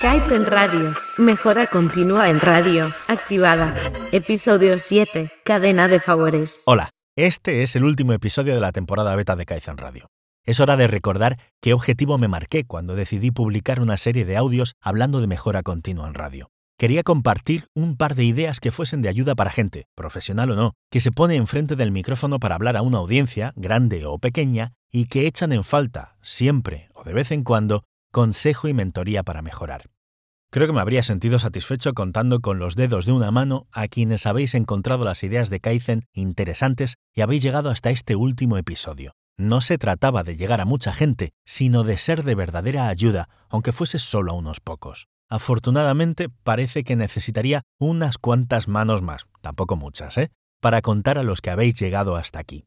Kaizen Radio. Mejora continua en radio. Activada. Episodio 7. Cadena de favores. Hola, este es el último episodio de la temporada beta de Kaizen Radio. Es hora de recordar qué objetivo me marqué cuando decidí publicar una serie de audios hablando de mejora continua en radio. Quería compartir un par de ideas que fuesen de ayuda para gente, profesional o no, que se pone enfrente del micrófono para hablar a una audiencia, grande o pequeña, y que echan en falta, siempre o de vez en cuando, consejo y mentoría para mejorar. Creo que me habría sentido satisfecho contando con los dedos de una mano a quienes habéis encontrado las ideas de Kaizen interesantes y habéis llegado hasta este último episodio. No se trataba de llegar a mucha gente, sino de ser de verdadera ayuda, aunque fuese solo a unos pocos. Afortunadamente, parece que necesitaría unas cuantas manos más, tampoco muchas, ¿eh? para contar a los que habéis llegado hasta aquí.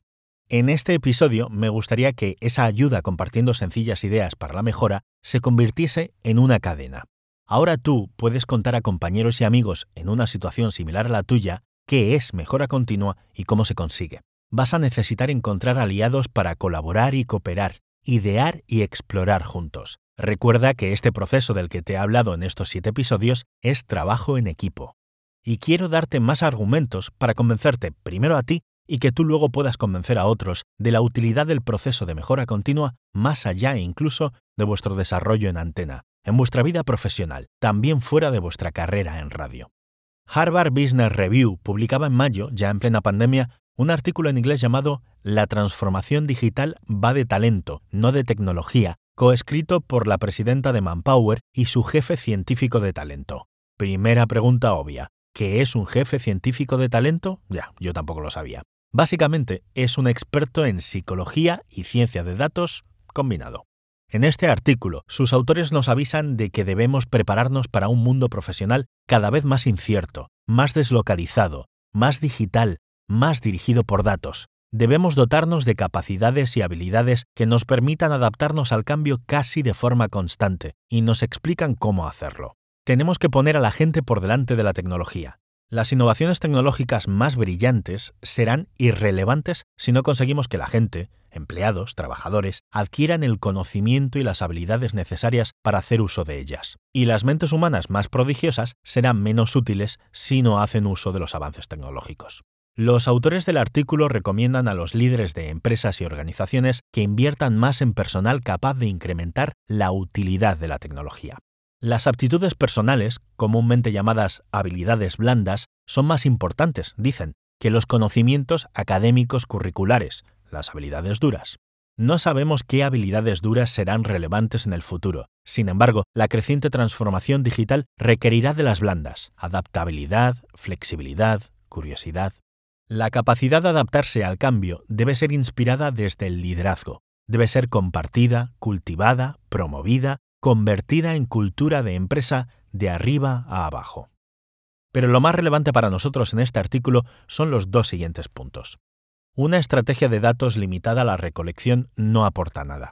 En este episodio me gustaría que esa ayuda compartiendo sencillas ideas para la mejora se convirtiese en una cadena. Ahora tú puedes contar a compañeros y amigos en una situación similar a la tuya qué es mejora continua y cómo se consigue. Vas a necesitar encontrar aliados para colaborar y cooperar, idear y explorar juntos. Recuerda que este proceso del que te he hablado en estos siete episodios es trabajo en equipo. Y quiero darte más argumentos para convencerte primero a ti y que tú luego puedas convencer a otros de la utilidad del proceso de mejora continua más allá incluso de vuestro desarrollo en antena, en vuestra vida profesional, también fuera de vuestra carrera en radio. Harvard Business Review publicaba en mayo, ya en plena pandemia, un artículo en inglés llamado La transformación digital va de talento, no de tecnología, coescrito por la presidenta de Manpower y su jefe científico de talento. Primera pregunta obvia, ¿qué es un jefe científico de talento? Ya, yo tampoco lo sabía. Básicamente es un experto en psicología y ciencia de datos combinado. En este artículo, sus autores nos avisan de que debemos prepararnos para un mundo profesional cada vez más incierto, más deslocalizado, más digital, más dirigido por datos. Debemos dotarnos de capacidades y habilidades que nos permitan adaptarnos al cambio casi de forma constante, y nos explican cómo hacerlo. Tenemos que poner a la gente por delante de la tecnología, las innovaciones tecnológicas más brillantes serán irrelevantes si no conseguimos que la gente, empleados, trabajadores, adquieran el conocimiento y las habilidades necesarias para hacer uso de ellas. Y las mentes humanas más prodigiosas serán menos útiles si no hacen uso de los avances tecnológicos. Los autores del artículo recomiendan a los líderes de empresas y organizaciones que inviertan más en personal capaz de incrementar la utilidad de la tecnología. Las aptitudes personales, comúnmente llamadas habilidades blandas, son más importantes, dicen, que los conocimientos académicos curriculares, las habilidades duras. No sabemos qué habilidades duras serán relevantes en el futuro. Sin embargo, la creciente transformación digital requerirá de las blandas, adaptabilidad, flexibilidad, curiosidad. La capacidad de adaptarse al cambio debe ser inspirada desde el liderazgo. Debe ser compartida, cultivada, promovida convertida en cultura de empresa de arriba a abajo. Pero lo más relevante para nosotros en este artículo son los dos siguientes puntos. Una estrategia de datos limitada a la recolección no aporta nada.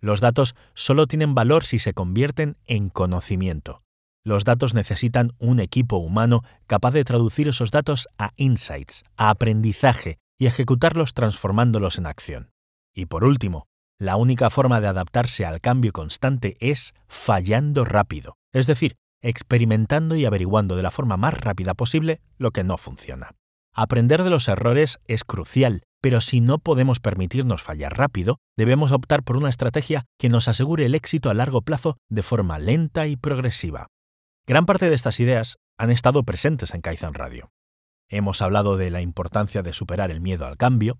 Los datos solo tienen valor si se convierten en conocimiento. Los datos necesitan un equipo humano capaz de traducir esos datos a insights, a aprendizaje y ejecutarlos transformándolos en acción. Y por último, la única forma de adaptarse al cambio constante es fallando rápido, es decir, experimentando y averiguando de la forma más rápida posible lo que no funciona. Aprender de los errores es crucial, pero si no podemos permitirnos fallar rápido, debemos optar por una estrategia que nos asegure el éxito a largo plazo de forma lenta y progresiva. Gran parte de estas ideas han estado presentes en Kaizen Radio. Hemos hablado de la importancia de superar el miedo al cambio,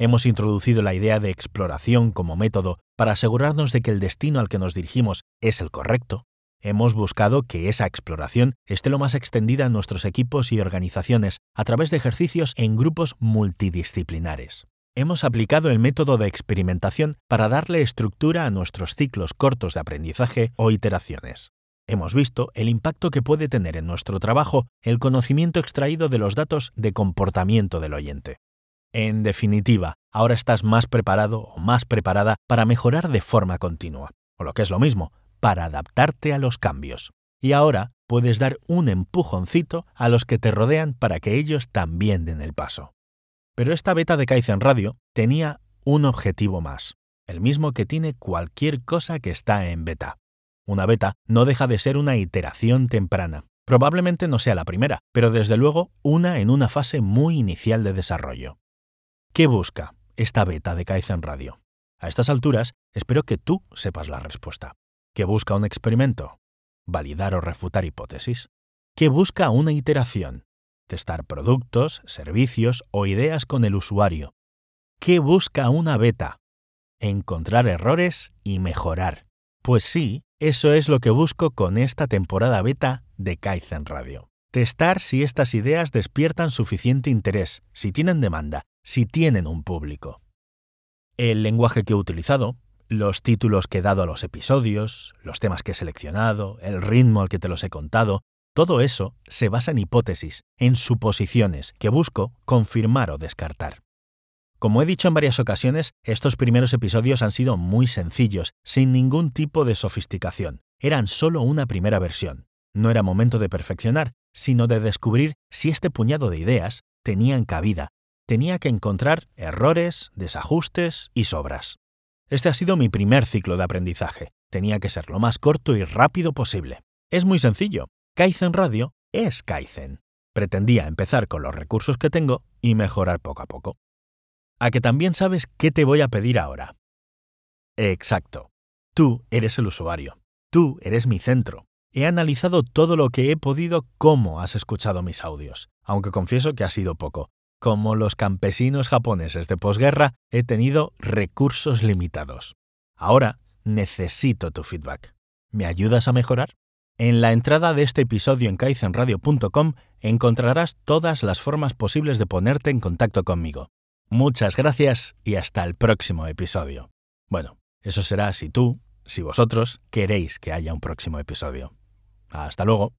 Hemos introducido la idea de exploración como método para asegurarnos de que el destino al que nos dirigimos es el correcto. Hemos buscado que esa exploración esté lo más extendida en nuestros equipos y organizaciones a través de ejercicios en grupos multidisciplinares. Hemos aplicado el método de experimentación para darle estructura a nuestros ciclos cortos de aprendizaje o iteraciones. Hemos visto el impacto que puede tener en nuestro trabajo el conocimiento extraído de los datos de comportamiento del oyente. En definitiva, ahora estás más preparado o más preparada para mejorar de forma continua, o lo que es lo mismo, para adaptarte a los cambios. Y ahora puedes dar un empujoncito a los que te rodean para que ellos también den el paso. Pero esta beta de Kaizen Radio tenía un objetivo más, el mismo que tiene cualquier cosa que está en beta. Una beta no deja de ser una iteración temprana. Probablemente no sea la primera, pero desde luego una en una fase muy inicial de desarrollo. ¿Qué busca esta beta de Kaizen Radio? A estas alturas, espero que tú sepas la respuesta. ¿Qué busca un experimento? ¿Validar o refutar hipótesis? ¿Qué busca una iteración? Testar productos, servicios o ideas con el usuario. ¿Qué busca una beta? Encontrar errores y mejorar. Pues sí, eso es lo que busco con esta temporada beta de Kaizen Radio. Testar si estas ideas despiertan suficiente interés, si tienen demanda, si tienen un público. El lenguaje que he utilizado, los títulos que he dado a los episodios, los temas que he seleccionado, el ritmo al que te los he contado, todo eso se basa en hipótesis, en suposiciones que busco confirmar o descartar. Como he dicho en varias ocasiones, estos primeros episodios han sido muy sencillos, sin ningún tipo de sofisticación. Eran solo una primera versión. No era momento de perfeccionar, sino de descubrir si este puñado de ideas tenían cabida. Tenía que encontrar errores, desajustes y sobras. Este ha sido mi primer ciclo de aprendizaje. Tenía que ser lo más corto y rápido posible. Es muy sencillo. Kaizen Radio es Kaizen. Pretendía empezar con los recursos que tengo y mejorar poco a poco a que también sabes qué te voy a pedir ahora. Exacto. Tú eres el usuario. Tú eres mi centro. He analizado todo lo que he podido cómo has escuchado mis audios, aunque confieso que ha sido poco. Como los campesinos japoneses de posguerra, he tenido recursos limitados. Ahora necesito tu feedback. ¿Me ayudas a mejorar? En la entrada de este episodio en kaizenradio.com encontrarás todas las formas posibles de ponerte en contacto conmigo. Muchas gracias y hasta el próximo episodio. Bueno, eso será si tú, si vosotros queréis que haya un próximo episodio. Hasta luego.